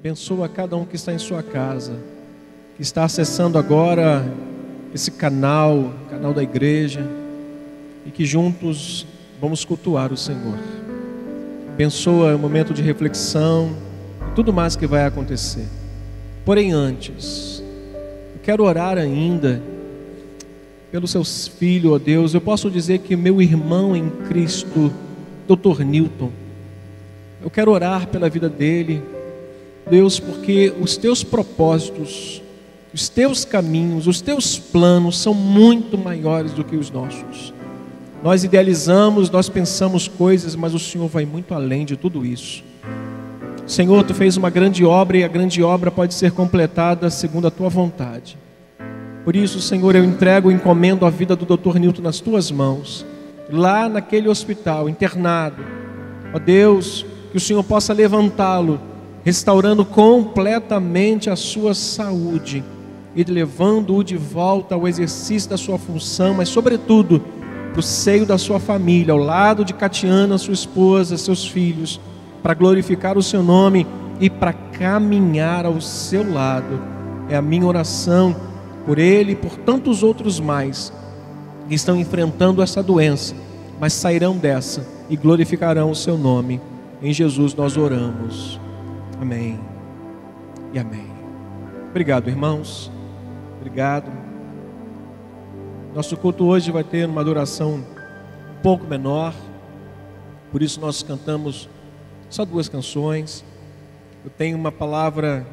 Abençoa cada um que está em sua casa, que está acessando agora esse canal, canal da igreja, e que juntos vamos cultuar o Senhor. Abençoa o momento de reflexão tudo mais que vai acontecer. Porém, antes, eu quero orar ainda pelos seus filhos, ó Deus. Eu posso dizer que meu irmão em Cristo, Dr. Newton, eu quero orar pela vida dele, Deus, porque os teus propósitos, os teus caminhos, os teus planos são muito maiores do que os nossos. Nós idealizamos, nós pensamos coisas, mas o Senhor vai muito além de tudo isso. Senhor, tu fez uma grande obra e a grande obra pode ser completada segundo a tua vontade. Por isso, Senhor, eu entrego, encomendo a vida do Dr. Newton nas tuas mãos, lá naquele hospital, internado. Ó Deus, que o Senhor possa levantá-lo, restaurando completamente a sua saúde e levando-o de volta ao exercício da sua função, mas, sobretudo, para o seio da sua família, ao lado de Catiana, sua esposa, seus filhos, para glorificar o seu nome e para caminhar ao seu lado. É a minha oração por ele e por tantos outros mais que estão enfrentando essa doença, mas sairão dessa e glorificarão o seu nome. Em Jesus nós oramos. Amém. E amém. Obrigado, irmãos. Obrigado. Nosso culto hoje vai ter uma duração um pouco menor, por isso nós cantamos só duas canções. Eu tenho uma palavra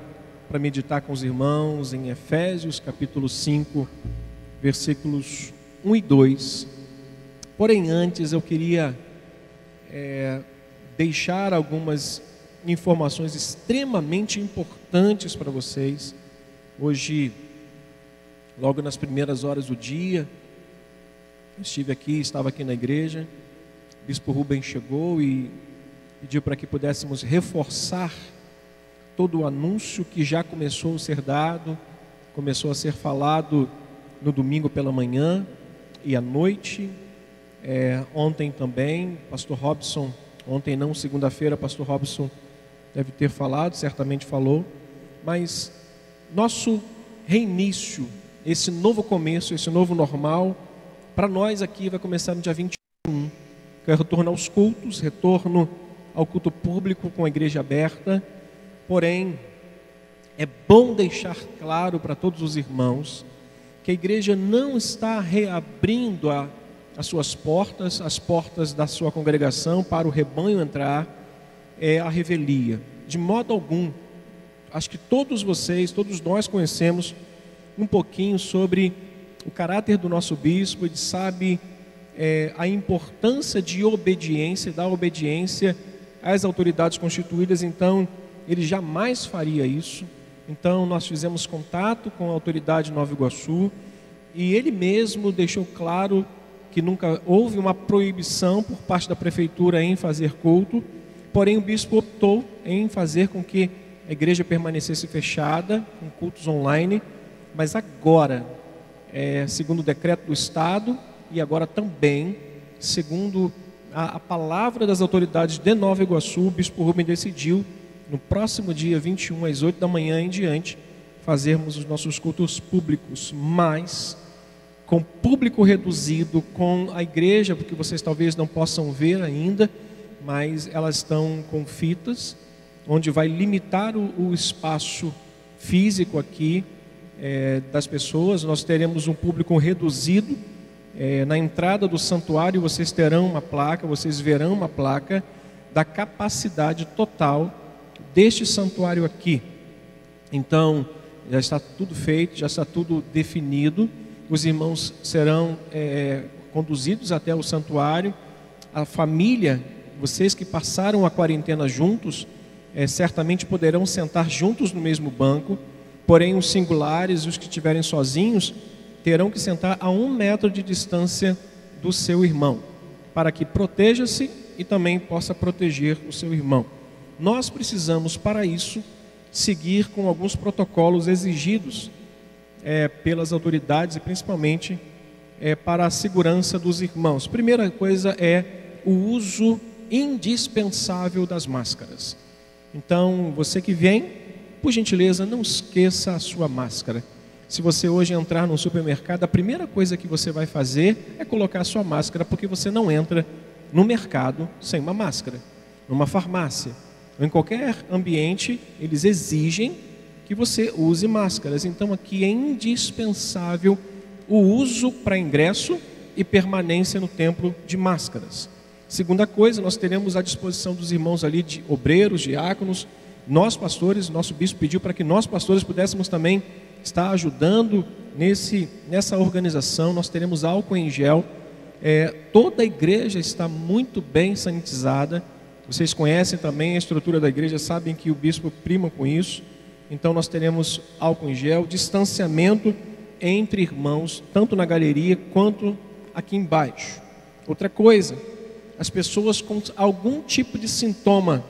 para meditar com os irmãos em Efésios capítulo 5, versículos 1 e 2. Porém, antes eu queria é, deixar algumas informações extremamente importantes para vocês. Hoje, logo nas primeiras horas do dia, estive aqui, estava aqui na igreja, o Bispo Rubem chegou e pediu para que pudéssemos reforçar todo o anúncio que já começou a ser dado, começou a ser falado no domingo pela manhã e à noite. É, ontem também, Pastor Robson, ontem não, segunda-feira, Pastor Robson deve ter falado, certamente falou, mas nosso reinício, esse novo começo, esse novo normal, para nós aqui vai começar no dia 21, que é retorno aos cultos, retorno ao culto público com a igreja aberta. Porém, é bom deixar claro para todos os irmãos que a igreja não está reabrindo a, as suas portas, as portas da sua congregação para o rebanho entrar, é a revelia. De modo algum. Acho que todos vocês, todos nós conhecemos um pouquinho sobre o caráter do nosso bispo, ele sabe é, a importância de obediência, da obediência às autoridades constituídas, então ele jamais faria isso. Então nós fizemos contato com a autoridade de Nova Iguaçu e ele mesmo deixou claro que nunca houve uma proibição por parte da prefeitura em fazer culto, porém o bispo optou em fazer com que a igreja permanecesse fechada, com cultos online, mas agora, é, segundo o decreto do Estado, e agora também, segundo a, a palavra das autoridades de Nova Iguaçu, o Bispo Rubem decidiu, no próximo dia 21, às 8 da manhã em diante, fazermos os nossos cultos públicos, mas com público reduzido, com a igreja, porque vocês talvez não possam ver ainda, mas elas estão com fitas, onde vai limitar o, o espaço físico aqui é, das pessoas. Nós teremos um público reduzido é, na entrada do santuário vocês terão uma placa, vocês verão uma placa da capacidade total deste santuário aqui. Então, já está tudo feito, já está tudo definido. Os irmãos serão é, conduzidos até o santuário. A família, vocês que passaram a quarentena juntos, é, certamente poderão sentar juntos no mesmo banco. Porém, os singulares, os que estiverem sozinhos, terão que sentar a um metro de distância do seu irmão, para que proteja-se e também possa proteger o seu irmão. Nós precisamos, para isso, seguir com alguns protocolos exigidos é, pelas autoridades e principalmente é, para a segurança dos irmãos. Primeira coisa é o uso indispensável das máscaras. Então, você que vem, por gentileza, não esqueça a sua máscara. Se você hoje entrar no supermercado, a primeira coisa que você vai fazer é colocar a sua máscara, porque você não entra no mercado sem uma máscara. Numa farmácia ou em qualquer ambiente, eles exigem que você use máscaras. Então aqui é indispensável o uso para ingresso e permanência no templo de máscaras. Segunda coisa, nós teremos à disposição dos irmãos ali de obreiros, diáconos, nós pastores, nosso bispo pediu para que nós pastores pudéssemos também estar ajudando nesse, nessa organização. Nós teremos álcool em gel. É, toda a igreja está muito bem sanitizada. Vocês conhecem também a estrutura da igreja, sabem que o bispo prima com isso. Então nós teremos álcool em gel, distanciamento entre irmãos, tanto na galeria quanto aqui embaixo. Outra coisa, as pessoas com algum tipo de sintoma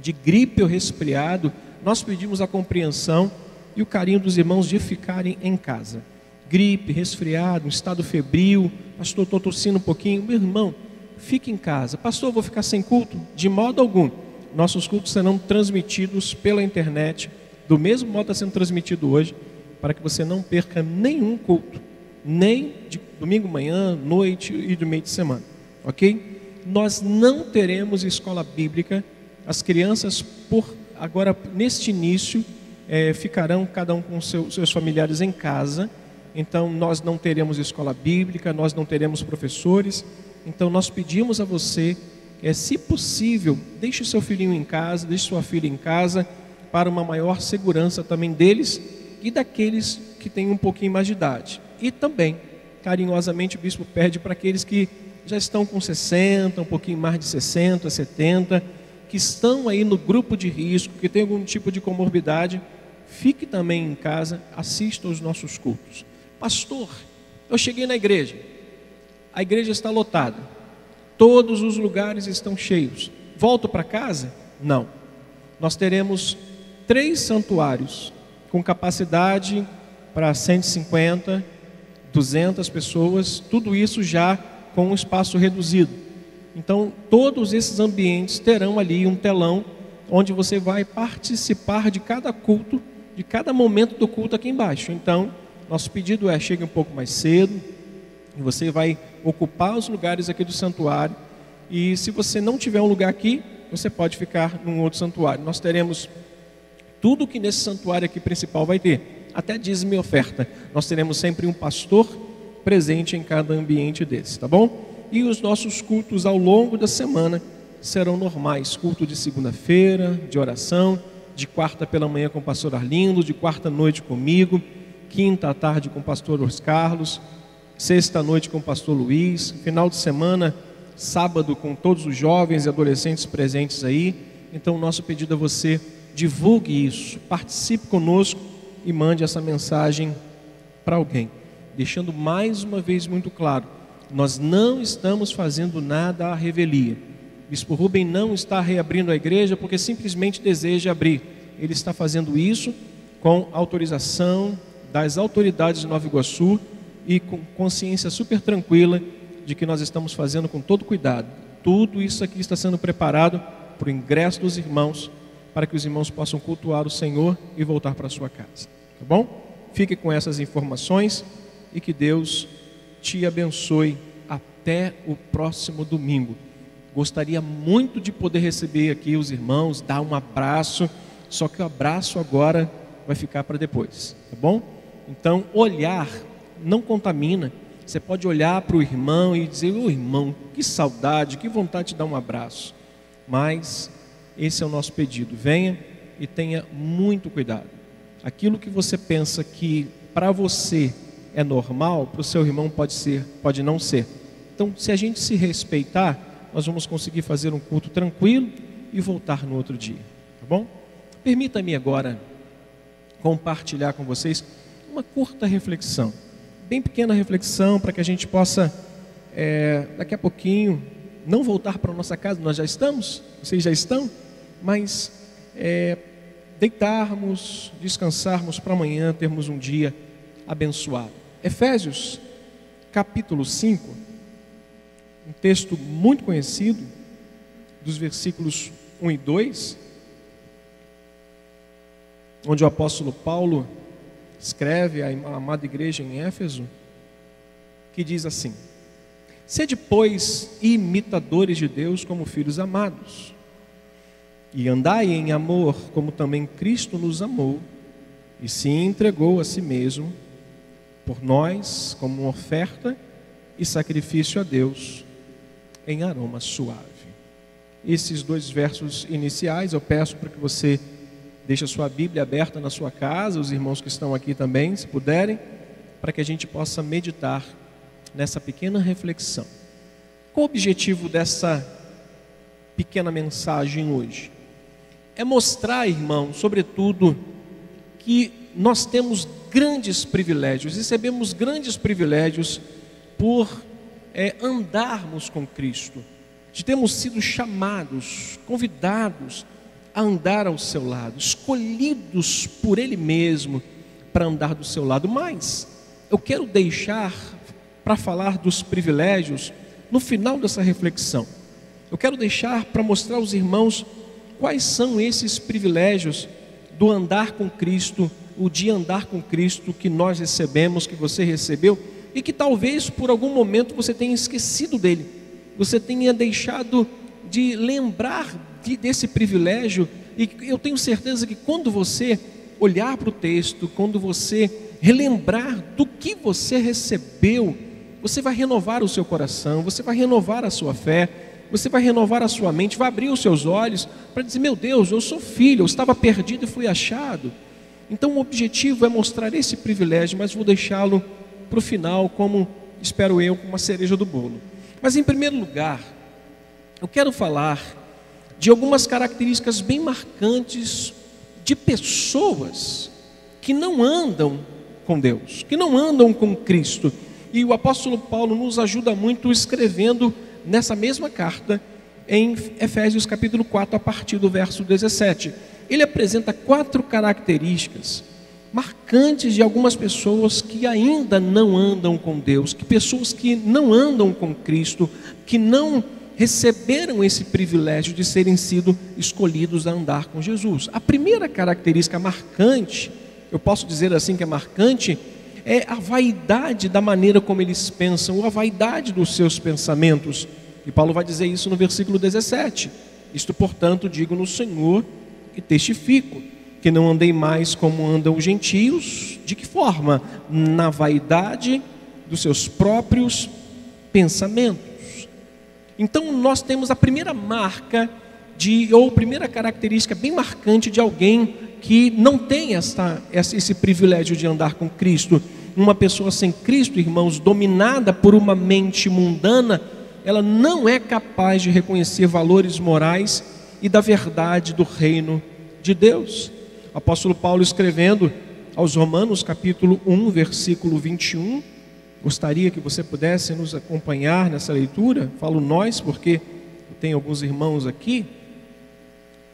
de gripe ou resfriado, nós pedimos a compreensão e o carinho dos irmãos de ficarem em casa. Gripe, resfriado, um estado febril, pastor, estou tossindo um pouquinho, meu irmão, fique em casa. Pastor, vou ficar sem culto? De modo algum. Nossos cultos serão transmitidos pela internet, do mesmo modo que está sendo transmitido hoje, para que você não perca nenhum culto, nem de domingo manhã, noite e do meio de semana, ok? Nós não teremos escola bíblica, as crianças, por agora, neste início, é, ficarão cada um com seu, seus familiares em casa, então nós não teremos escola bíblica, nós não teremos professores, então nós pedimos a você, é, se possível, deixe seu filhinho em casa, deixe sua filha em casa, para uma maior segurança também deles e daqueles que têm um pouquinho mais de idade. E também, carinhosamente, o bispo pede para aqueles que já estão com 60, um pouquinho mais de 60, 70, que estão aí no grupo de risco, que tem algum tipo de comorbidade, fique também em casa, assista aos nossos cultos. Pastor, eu cheguei na igreja, a igreja está lotada, todos os lugares estão cheios. Volto para casa? Não. Nós teremos três santuários com capacidade para 150, 200 pessoas, tudo isso já com um espaço reduzido. Então, todos esses ambientes terão ali um telão onde você vai participar de cada culto, de cada momento do culto aqui embaixo. Então, nosso pedido é: chegue um pouco mais cedo, você vai ocupar os lugares aqui do santuário. E se você não tiver um lugar aqui, você pode ficar num outro santuário. Nós teremos tudo que nesse santuário aqui principal vai ter, até dízimo e oferta. Nós teremos sempre um pastor presente em cada ambiente desse, tá bom? E os nossos cultos ao longo da semana serão normais: culto de segunda-feira, de oração, de quarta pela manhã com o pastor Arlindo, de quarta noite comigo, quinta à tarde com o pastor Os Carlos, sexta noite com o pastor Luiz, final de semana, sábado com todos os jovens e adolescentes presentes aí. Então, o nosso pedido a você divulgue isso, participe conosco e mande essa mensagem para alguém, deixando mais uma vez muito claro: nós não estamos fazendo nada à revelia. Bispo Rubem não está reabrindo a igreja porque simplesmente deseja abrir. Ele está fazendo isso com autorização das autoridades de Nova Iguaçu e com consciência super tranquila de que nós estamos fazendo com todo cuidado. Tudo isso aqui está sendo preparado para o ingresso dos irmãos para que os irmãos possam cultuar o Senhor e voltar para sua casa. Tá bom? Fique com essas informações e que Deus te abençoe até o próximo domingo. Gostaria muito de poder receber aqui os irmãos, dar um abraço, só que o abraço agora vai ficar para depois, tá bom? Então, olhar não contamina. Você pode olhar para o irmão e dizer: Ô oh, irmão, que saudade, que vontade de dar um abraço. Mas esse é o nosso pedido. Venha e tenha muito cuidado. Aquilo que você pensa que para você é normal, para o seu irmão pode ser, pode não ser. Então, se a gente se respeitar, nós vamos conseguir fazer um culto tranquilo e voltar no outro dia, tá bom? Permita-me agora compartilhar com vocês uma curta reflexão, bem pequena reflexão, para que a gente possa, é, daqui a pouquinho, não voltar para a nossa casa, nós já estamos, vocês já estão? mas é, deitarmos, descansarmos para amanhã termos um dia abençoado. Efésios, capítulo 5, um texto muito conhecido, dos versículos 1 e 2. onde o apóstolo Paulo escreve à amada igreja em Éfeso, que diz assim: Sede, pois, imitadores de Deus como filhos amados, e andai em amor, como também Cristo nos amou, e se entregou a si mesmo por nós como uma oferta e sacrifício a Deus em aroma suave. Esses dois versos iniciais eu peço para que você deixe a sua Bíblia aberta na sua casa, os irmãos que estão aqui também, se puderem, para que a gente possa meditar nessa pequena reflexão. Qual o objetivo dessa pequena mensagem hoje? É mostrar, irmão, sobretudo, que nós temos grandes privilégios, recebemos grandes privilégios por é, andarmos com Cristo, de termos sido chamados, convidados a andar ao seu lado, escolhidos por Ele mesmo para andar do seu lado. Mas eu quero deixar para falar dos privilégios no final dessa reflexão. Eu quero deixar para mostrar aos irmãos quais são esses privilégios do andar com Cristo, o de andar com Cristo que nós recebemos, que você recebeu e que talvez por algum momento você tenha esquecido dele, você tenha deixado de lembrar de, desse privilégio, e eu tenho certeza que quando você olhar para o texto, quando você relembrar do que você recebeu, você vai renovar o seu coração, você vai renovar a sua fé, você vai renovar a sua mente, vai abrir os seus olhos para dizer: Meu Deus, eu sou filho, eu estava perdido e fui achado. Então o objetivo é mostrar esse privilégio, mas vou deixá-lo para o final, como espero eu, com uma cereja do bolo. Mas em primeiro lugar, eu quero falar de algumas características bem marcantes de pessoas que não andam com Deus, que não andam com Cristo. E o apóstolo Paulo nos ajuda muito escrevendo nessa mesma carta em Efésios capítulo 4, a partir do verso 17. Ele apresenta quatro características marcantes de algumas pessoas que ainda não andam com Deus, que pessoas que não andam com Cristo, que não receberam esse privilégio de serem sido escolhidos a andar com Jesus. A primeira característica marcante, eu posso dizer assim que é marcante, é a vaidade da maneira como eles pensam, ou a vaidade dos seus pensamentos. E Paulo vai dizer isso no versículo 17. Isto, portanto, digo no Senhor e testifico que não andei mais como andam os gentios, de que forma? Na vaidade dos seus próprios pensamentos. Então nós temos a primeira marca de ou primeira característica bem marcante de alguém que não tem essa, esse privilégio de andar com Cristo. Uma pessoa sem Cristo, irmãos, dominada por uma mente mundana, ela não é capaz de reconhecer valores morais e da verdade do reino de Deus. O apóstolo Paulo escrevendo aos Romanos, capítulo 1, versículo 21. Gostaria que você pudesse nos acompanhar nessa leitura. Falo nós, porque tem alguns irmãos aqui.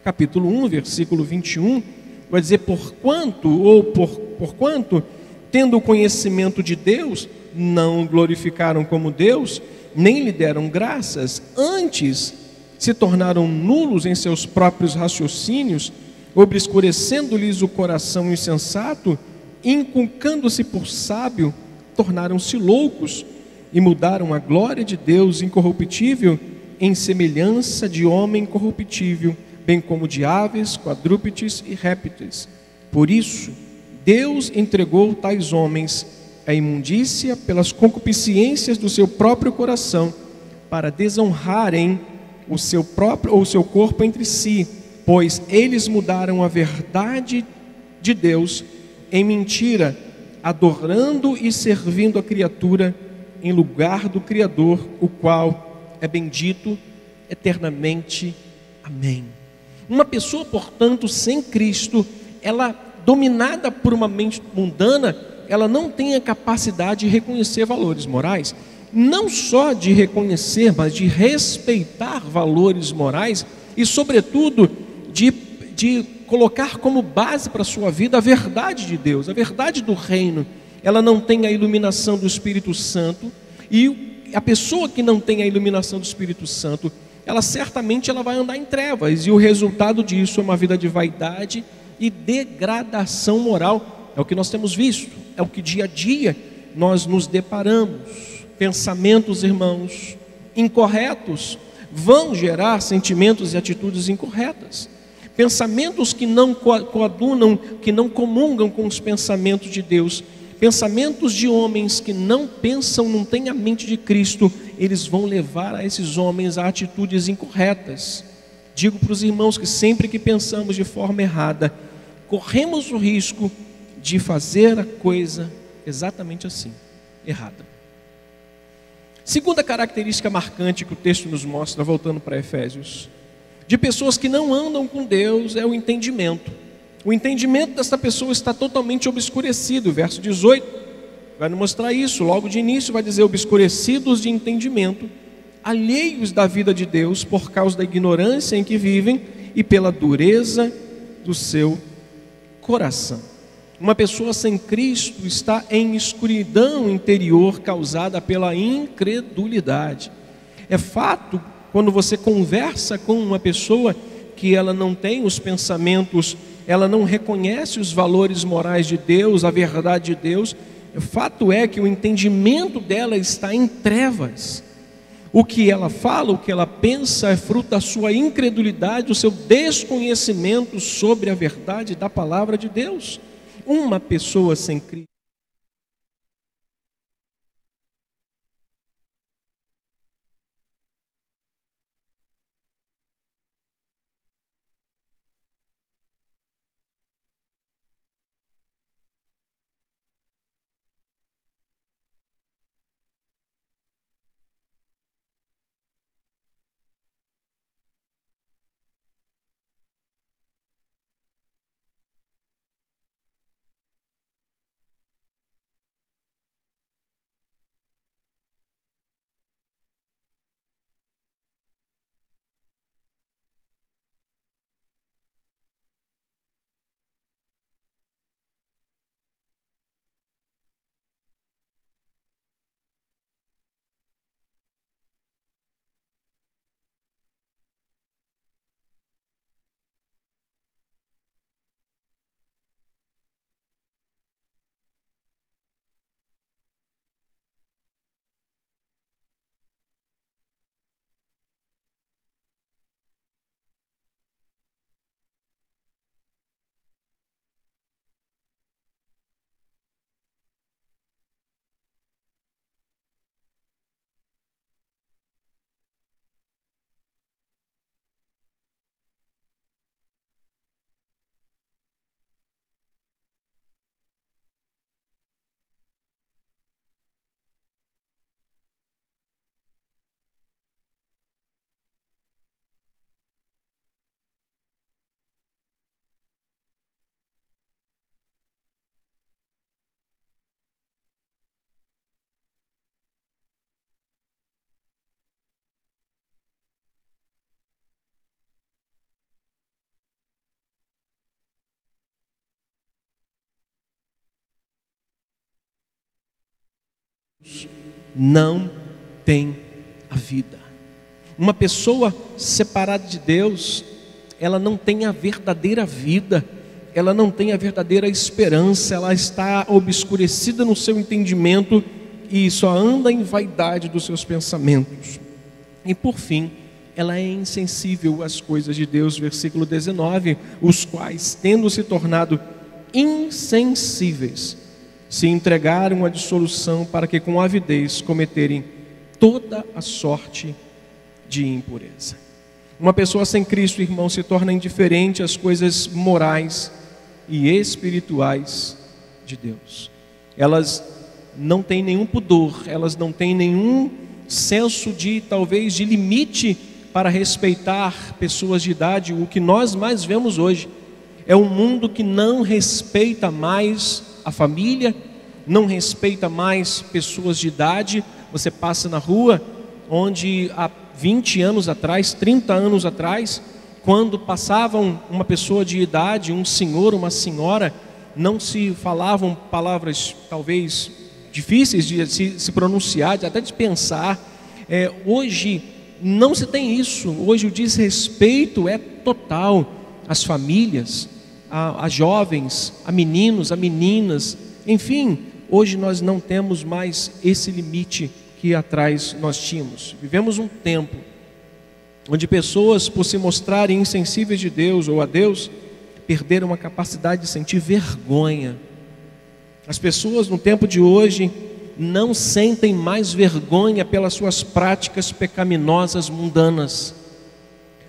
Capítulo 1, versículo 21, vai dizer: Porquanto, ou por, por quanto, tendo o conhecimento de Deus, não glorificaram como Deus, nem lhe deram graças, antes se tornaram nulos em seus próprios raciocínios obscurecendo-lhes o coração insensato, inculcando-se por sábio, tornaram-se loucos e mudaram a glória de Deus incorruptível em semelhança de homem corruptível, bem como de aves, quadrúpedes e répteis. Por isso, Deus entregou tais homens à imundícia pelas concupiscências do seu próprio coração, para desonrarem o seu próprio ou o seu corpo entre si pois eles mudaram a verdade de Deus em mentira, adorando e servindo a criatura em lugar do Criador, o qual é bendito eternamente. Amém. Uma pessoa, portanto, sem Cristo, ela dominada por uma mente mundana, ela não tem a capacidade de reconhecer valores morais, não só de reconhecer, mas de respeitar valores morais e, sobretudo, de, colocar como base para a sua vida a verdade de Deus, a verdade do reino. Ela não tem a iluminação do Espírito Santo e a pessoa que não tem a iluminação do Espírito Santo, ela certamente ela vai andar em trevas e o resultado disso é uma vida de vaidade e degradação moral. É o que nós temos visto, é o que dia a dia nós nos deparamos. Pensamentos, irmãos, incorretos vão gerar sentimentos e atitudes incorretas. Pensamentos que não coadunam, que não comungam com os pensamentos de Deus, pensamentos de homens que não pensam, não têm a mente de Cristo, eles vão levar a esses homens a atitudes incorretas. Digo para os irmãos que sempre que pensamos de forma errada, corremos o risco de fazer a coisa exatamente assim, errada. Segunda característica marcante que o texto nos mostra, voltando para Efésios, de pessoas que não andam com Deus é o entendimento. O entendimento dessa pessoa está totalmente obscurecido. Verso 18 vai nos mostrar isso. Logo de início, vai dizer: obscurecidos de entendimento, alheios da vida de Deus por causa da ignorância em que vivem e pela dureza do seu coração. Uma pessoa sem Cristo está em escuridão interior causada pela incredulidade. É fato, quando você conversa com uma pessoa que ela não tem os pensamentos, ela não reconhece os valores morais de Deus, a verdade de Deus, o fato é que o entendimento dela está em trevas. O que ela fala, o que ela pensa é fruto da sua incredulidade, do seu desconhecimento sobre a verdade da palavra de Deus. Uma pessoa sem Cristo. Não tem a vida. Uma pessoa separada de Deus, ela não tem a verdadeira vida, ela não tem a verdadeira esperança, ela está obscurecida no seu entendimento e só anda em vaidade dos seus pensamentos. E por fim, ela é insensível às coisas de Deus, versículo 19, os quais, tendo se tornado insensíveis, se entregaram à dissolução para que com avidez cometerem toda a sorte de impureza. Uma pessoa sem Cristo, irmão, se torna indiferente às coisas morais e espirituais de Deus. Elas não têm nenhum pudor, elas não têm nenhum senso de talvez de limite para respeitar pessoas de idade. O que nós mais vemos hoje é um mundo que não respeita mais a família, não respeita mais pessoas de idade. Você passa na rua, onde há 20 anos atrás, 30 anos atrás, quando passavam uma pessoa de idade, um senhor, uma senhora, não se falavam palavras talvez difíceis de se, pronunciar, até de pensar. É, hoje não se tem isso. Hoje o desrespeito é total às famílias, a, a jovens, a meninos, a meninas, enfim, hoje nós não temos mais esse limite que atrás nós tínhamos. Vivemos um tempo onde pessoas, por se mostrarem insensíveis de Deus ou a Deus, perderam a capacidade de sentir vergonha. As pessoas no tempo de hoje não sentem mais vergonha pelas suas práticas pecaminosas mundanas.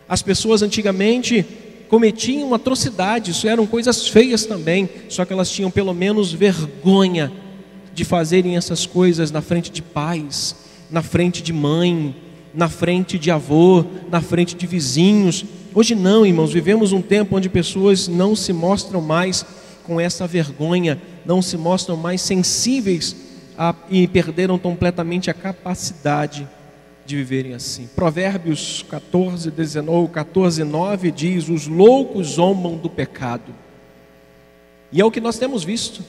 As pessoas antigamente cometiam atrocidades, isso eram coisas feias também, só que elas tinham pelo menos vergonha de fazerem essas coisas na frente de pais, na frente de mãe, na frente de avô, na frente de vizinhos. Hoje não, irmãos, vivemos um tempo onde pessoas não se mostram mais com essa vergonha, não se mostram mais sensíveis a, e perderam completamente a capacidade de viverem assim. Provérbios 14, 19, 14, 9 diz: Os loucos zombam do pecado. E é o que nós temos visto.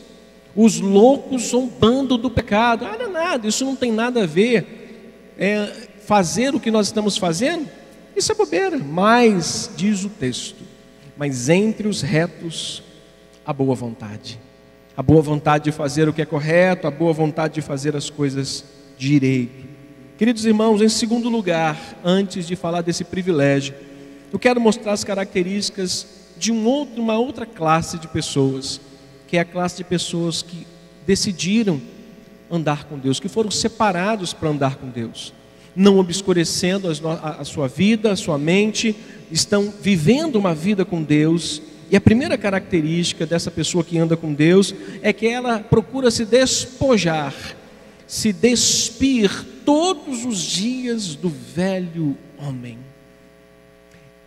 Os loucos zombando do pecado. Ah, não é nada, isso não tem nada a ver. É, fazer o que nós estamos fazendo, isso é bobeira. Mas, diz o texto, mas entre os retos, a boa vontade. A boa vontade de fazer o que é correto, a boa vontade de fazer as coisas direito. Queridos irmãos, em segundo lugar, antes de falar desse privilégio, eu quero mostrar as características de um outro, uma outra classe de pessoas, que é a classe de pessoas que decidiram andar com Deus, que foram separados para andar com Deus, não obscurecendo a sua vida, a sua mente, estão vivendo uma vida com Deus. E a primeira característica dessa pessoa que anda com Deus é que ela procura se despojar, se despir todos os dias do velho homem.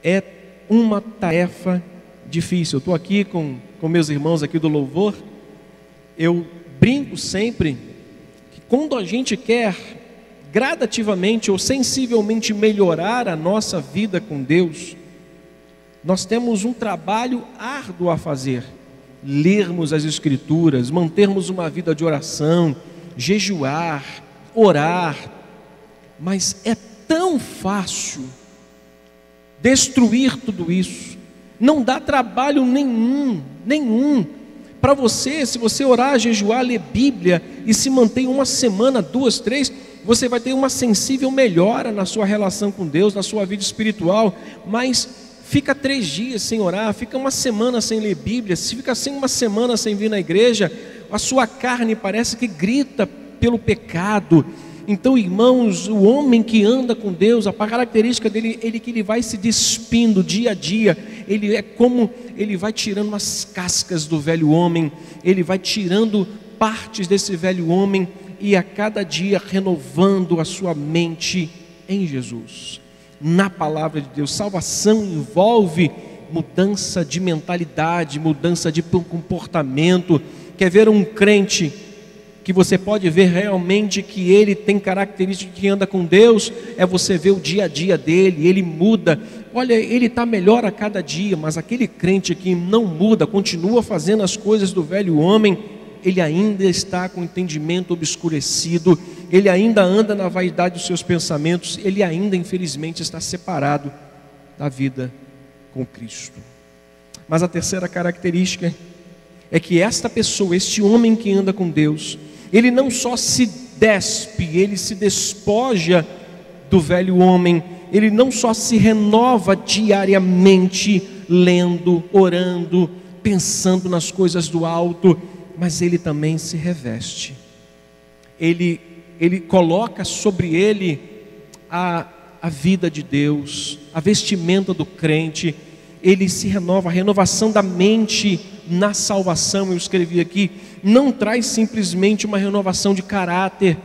É uma tarefa difícil. Eu estou aqui com, com meus irmãos aqui do louvor. Eu brinco sempre que quando a gente quer gradativamente ou sensivelmente melhorar a nossa vida com Deus, nós temos um trabalho árduo a fazer. Lermos as Escrituras, mantermos uma vida de oração, jejuar, orar, mas é tão fácil destruir tudo isso. Não dá trabalho nenhum, nenhum. Para você, se você orar, jejuar, ler Bíblia e se manter uma semana, duas, três, você vai ter uma sensível melhora na sua relação com Deus, na sua vida espiritual, mas fica três dias sem orar, fica uma semana sem ler Bíblia, se fica sem uma semana sem vir na igreja, a sua carne parece que grita pelo pecado. Então, irmãos, o homem que anda com Deus, a característica dele, ele que ele vai se despindo dia a dia. Ele é como ele vai tirando as cascas do velho homem, ele vai tirando partes desse velho homem e a cada dia renovando a sua mente em Jesus. Na palavra de Deus, salvação envolve mudança de mentalidade, mudança de comportamento. Quer ver um crente que você pode ver realmente que ele tem características que anda com Deus, é você ver o dia a dia dele, ele muda. Olha, ele está melhor a cada dia, mas aquele crente que não muda, continua fazendo as coisas do velho homem, ele ainda está com o entendimento obscurecido, ele ainda anda na vaidade dos seus pensamentos, ele ainda, infelizmente, está separado da vida com Cristo. Mas a terceira característica é que esta pessoa, este homem que anda com Deus, ele não só se despe, ele se despoja do velho homem, ele não só se renova diariamente, lendo, orando, pensando nas coisas do alto, mas ele também se reveste. Ele, ele coloca sobre ele a, a vida de Deus, a vestimenta do crente, ele se renova, a renovação da mente na salvação, eu escrevi aqui, não traz simplesmente uma renovação de caráter.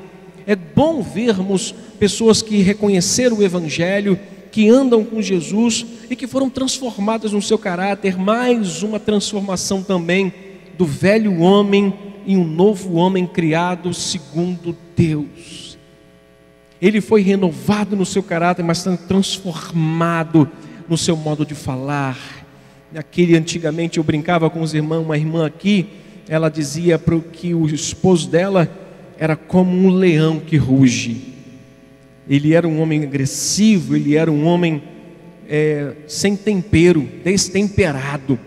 É bom vermos pessoas que reconheceram o Evangelho, que andam com Jesus e que foram transformadas no seu caráter, mais uma transformação também do velho homem em um novo homem criado segundo Deus. Ele foi renovado no seu caráter, mas transformado no seu modo de falar. Aquele antigamente eu brincava com os irmãos, uma irmã aqui, ela dizia para que o esposo dela era como um leão que ruge. Ele era um homem agressivo, ele era um homem é, sem tempero, destemperado.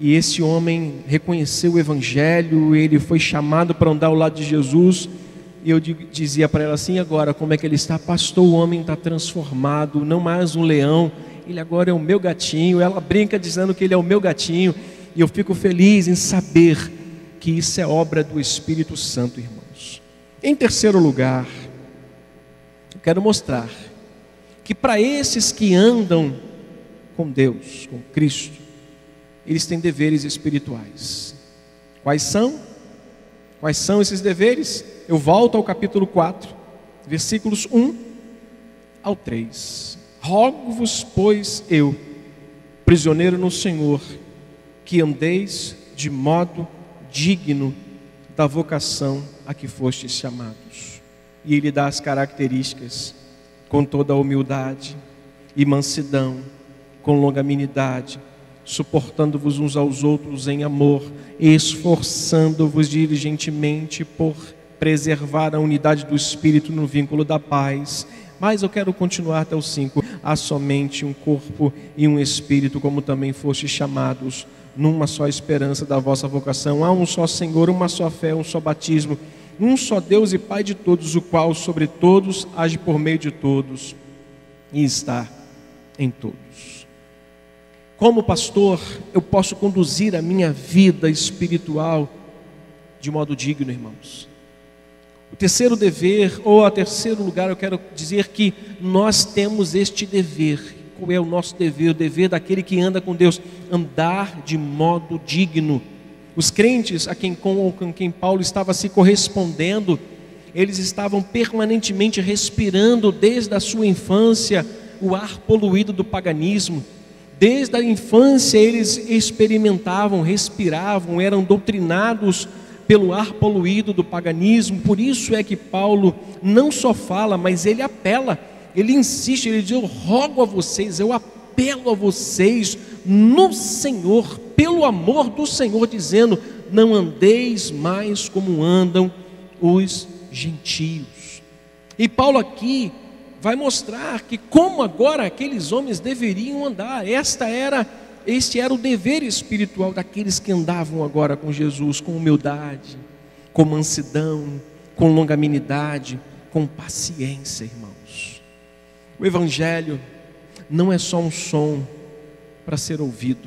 e esse homem reconheceu o Evangelho, ele foi chamado para andar ao lado de Jesus. E eu dizia para ela assim: agora, como é que ele está? Pastor, o homem está transformado, não mais um leão, ele agora é o meu gatinho. Ela brinca dizendo que ele é o meu gatinho, e eu fico feliz em saber que isso é obra do Espírito Santo, irmãos. Em terceiro lugar, eu quero mostrar que para esses que andam com Deus, com Cristo, eles têm deveres espirituais. Quais são? Quais são esses deveres? Eu volto ao capítulo 4, versículos 1 ao 3. Rogo-vos, pois, eu, prisioneiro no Senhor, que andeis de modo digno da vocação a que fostes chamados. E ele dá as características com toda a humildade e mansidão, com longanimidade, suportando-vos uns aos outros em amor, esforçando-vos diligentemente por preservar a unidade do espírito no vínculo da paz. Mas eu quero continuar até o 5. Há somente um corpo e um espírito, como também fostes chamados, numa só esperança da vossa vocação. Há um só Senhor, uma só fé, um só batismo, um só Deus e Pai de todos, o qual sobre todos age por meio de todos e está em todos. Como pastor, eu posso conduzir a minha vida espiritual de modo digno, irmãos. O terceiro dever, ou a terceiro lugar, eu quero dizer que nós temos este dever. Qual é o nosso dever? O dever daquele que anda com Deus, andar de modo digno. Os crentes a quem com, com quem Paulo estava se correspondendo, eles estavam permanentemente respirando desde a sua infância o ar poluído do paganismo Desde a infância eles experimentavam, respiravam, eram doutrinados pelo ar poluído do paganismo. Por isso é que Paulo não só fala, mas ele apela, ele insiste, ele diz: Eu rogo a vocês, eu apelo a vocês no Senhor, pelo amor do Senhor, dizendo: Não andeis mais como andam os gentios. E Paulo aqui vai mostrar que como agora aqueles homens deveriam andar. Esta era este era o dever espiritual daqueles que andavam agora com Jesus, com humildade, com mansidão, com longanimidade, com paciência, irmãos. O evangelho não é só um som para ser ouvido.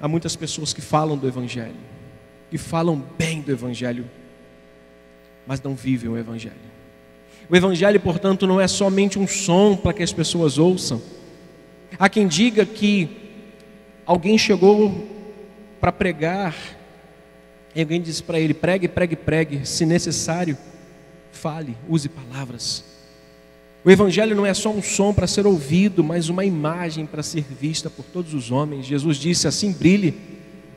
Há muitas pessoas que falam do evangelho, que falam bem do evangelho, mas não vivem o evangelho. O Evangelho, portanto, não é somente um som para que as pessoas ouçam. Há quem diga que alguém chegou para pregar, e alguém disse para ele: pregue, pregue, pregue, se necessário, fale, use palavras. O Evangelho não é só um som para ser ouvido, mas uma imagem para ser vista por todos os homens. Jesus disse: assim brilhe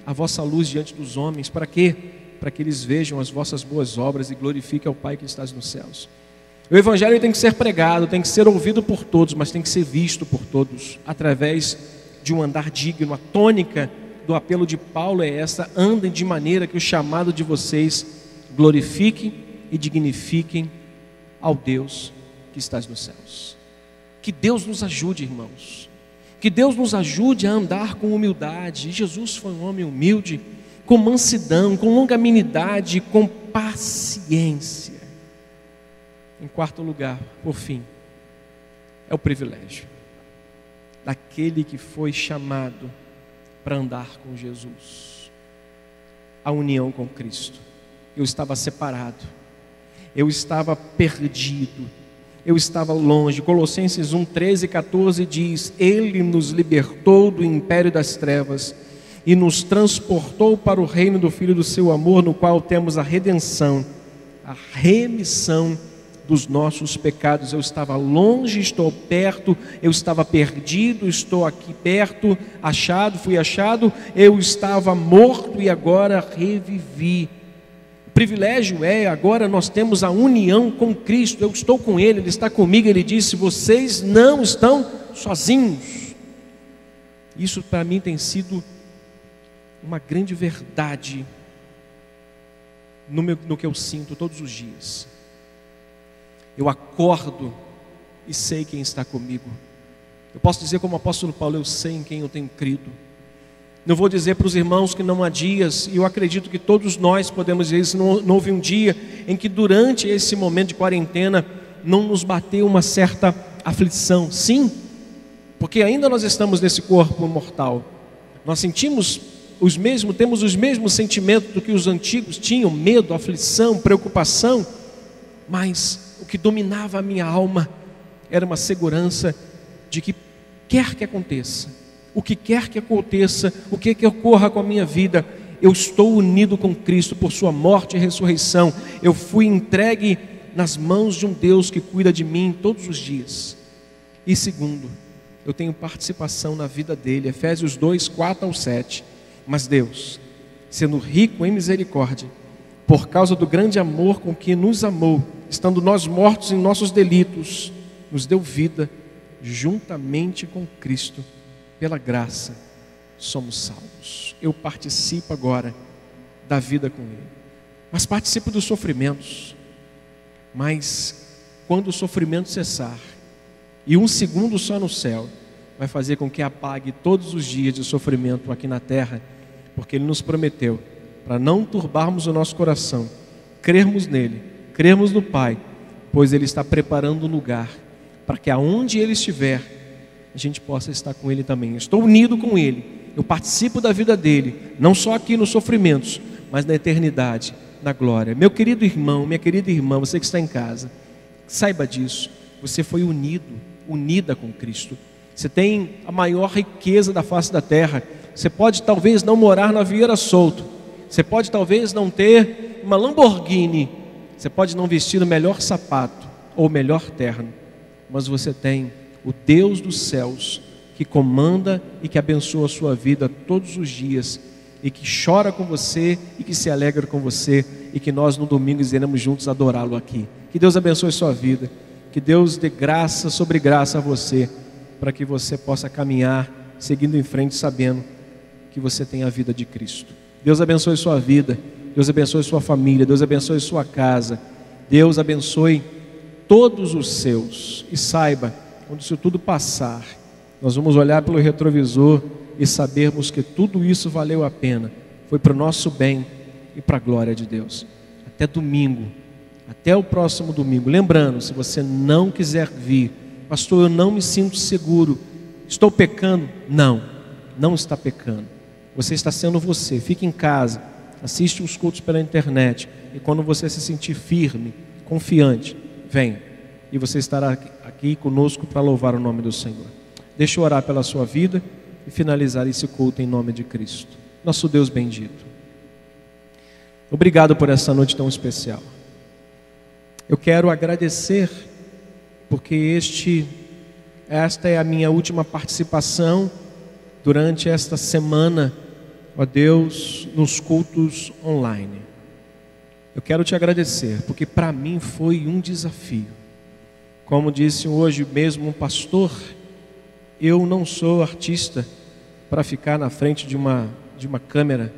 a vossa luz diante dos homens. Para quê? Para que eles vejam as vossas boas obras e glorifiquem ao Pai que estás nos céus. O Evangelho tem que ser pregado, tem que ser ouvido por todos, mas tem que ser visto por todos, através de um andar digno. A tônica do apelo de Paulo é essa: andem de maneira que o chamado de vocês glorifiquem e dignifiquem ao Deus que estás nos céus. Que Deus nos ajude, irmãos. Que Deus nos ajude a andar com humildade. Jesus foi um homem humilde, com mansidão, com longanimidade, com paciência. Em quarto lugar, por fim, é o privilégio daquele que foi chamado para andar com Jesus. A união com Cristo. Eu estava separado, eu estava perdido, eu estava longe. Colossenses 1, 13 e 14 diz: Ele nos libertou do império das trevas e nos transportou para o reino do Filho do seu amor, no qual temos a redenção, a remissão dos nossos pecados. Eu estava longe, estou perto, eu estava perdido, estou aqui perto, achado, fui achado, eu estava morto e agora revivi. Privilégio é, agora nós temos a união com Cristo, eu estou com Ele, Ele está comigo, Ele disse: vocês não estão sozinhos. Isso para mim tem sido uma grande verdade no, meu, no que eu sinto todos os dias. Eu acordo e sei quem está comigo. Eu posso dizer como o apóstolo Paulo, eu sei em quem eu tenho crido. Não vou dizer para os irmãos que não há dias, e eu acredito que todos nós podemos dizer isso. Não, não houve um dia em que, durante esse momento de quarentena, não nos bateu uma certa aflição. Sim, porque ainda nós estamos nesse corpo mortal. Nós sentimos os mesmos, temos os mesmos sentimentos do que os antigos tinham: medo, aflição, preocupação. Mas o que dominava a minha alma era uma segurança de que quer que aconteça, o que quer que aconteça, o que que ocorra com a minha vida, eu estou unido com Cristo por sua morte e ressurreição. Eu fui entregue nas mãos de um Deus que cuida de mim todos os dias. E segundo, eu tenho participação na vida dele. Efésios 2, 4 ao 7. Mas Deus, sendo rico em misericórdia, por causa do grande amor com que nos amou, estando nós mortos em nossos delitos, nos deu vida juntamente com Cristo, pela graça somos salvos. Eu participo agora da vida com Ele, mas participo dos sofrimentos. Mas quando o sofrimento cessar, e um segundo só no céu, vai fazer com que apague todos os dias de sofrimento aqui na terra, porque Ele nos prometeu, para não turbarmos o nosso coração, crermos nele, crermos no Pai, pois Ele está preparando um lugar para que aonde Ele estiver, a gente possa estar com Ele também. estou unido com Ele, eu participo da vida dele, não só aqui nos sofrimentos, mas na eternidade, na glória. Meu querido irmão, minha querida irmã, você que está em casa, saiba disso. Você foi unido, unida com Cristo. Você tem a maior riqueza da face da terra. Você pode talvez não morar na Vieira Solto. Você pode talvez não ter uma Lamborghini. Você pode não vestir o melhor sapato ou o melhor terno. Mas você tem o Deus dos céus que comanda e que abençoa a sua vida todos os dias e que chora com você e que se alegra com você e que nós no domingo iremos juntos adorá-lo aqui. Que Deus abençoe a sua vida, que Deus dê graça sobre graça a você, para que você possa caminhar seguindo em frente sabendo que você tem a vida de Cristo. Deus abençoe sua vida, Deus abençoe sua família, Deus abençoe sua casa, Deus abençoe todos os seus e saiba, quando isso tudo passar, nós vamos olhar pelo retrovisor e sabermos que tudo isso valeu a pena, foi para o nosso bem e para a glória de Deus. Até domingo, até o próximo domingo. Lembrando, se você não quiser vir, pastor, eu não me sinto seguro, estou pecando? Não, não está pecando. Você está sendo você. Fique em casa, assiste os cultos pela internet e quando você se sentir firme, confiante, venha e você estará aqui conosco para louvar o nome do Senhor. Deixa eu orar pela sua vida e finalizar esse culto em nome de Cristo. Nosso Deus bendito. Obrigado por essa noite tão especial. Eu quero agradecer porque este esta é a minha última participação durante esta semana, ó Deus, nos cultos online. Eu quero te agradecer porque para mim foi um desafio. Como disse hoje mesmo um pastor, eu não sou artista para ficar na frente de uma, de uma câmera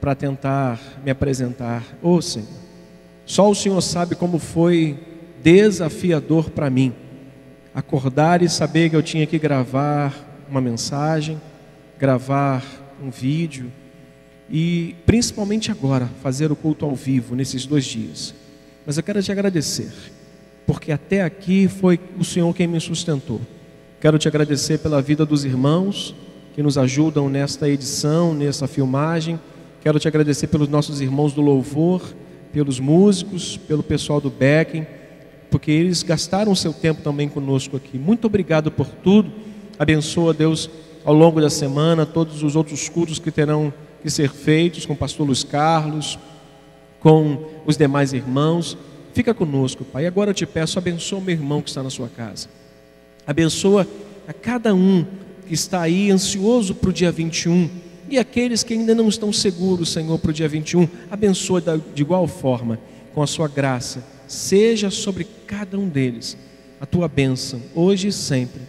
para tentar me apresentar. Ô oh, Senhor, só o Senhor sabe como foi desafiador para mim acordar e saber que eu tinha que gravar uma mensagem, gravar um vídeo e principalmente agora fazer o culto ao vivo nesses dois dias. Mas eu quero te agradecer, porque até aqui foi o Senhor quem me sustentou. Quero te agradecer pela vida dos irmãos que nos ajudam nesta edição, nessa filmagem. Quero te agradecer pelos nossos irmãos do louvor, pelos músicos, pelo pessoal do Becking, porque eles gastaram o seu tempo também conosco aqui. Muito obrigado por tudo. Abençoa Deus ao longo da semana todos os outros cultos que terão que ser feitos com o pastor Luiz Carlos, com os demais irmãos. Fica conosco, Pai. Agora eu te peço, abençoa meu irmão que está na sua casa. Abençoa a cada um que está aí ansioso para o dia 21 e aqueles que ainda não estão seguros, Senhor, para o dia 21. Abençoa de igual forma, com a sua graça. Seja sobre cada um deles a tua bênção, hoje e sempre,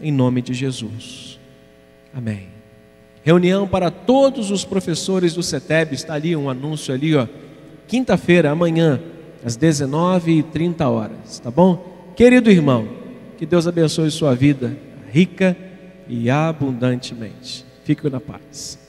em nome de Jesus. Amém. Reunião para todos os professores do CETEB, está ali um anúncio ali, ó. Quinta-feira, amanhã, às 19h30 horas, tá bom? Querido irmão, que Deus abençoe sua vida rica e abundantemente. Fique na paz.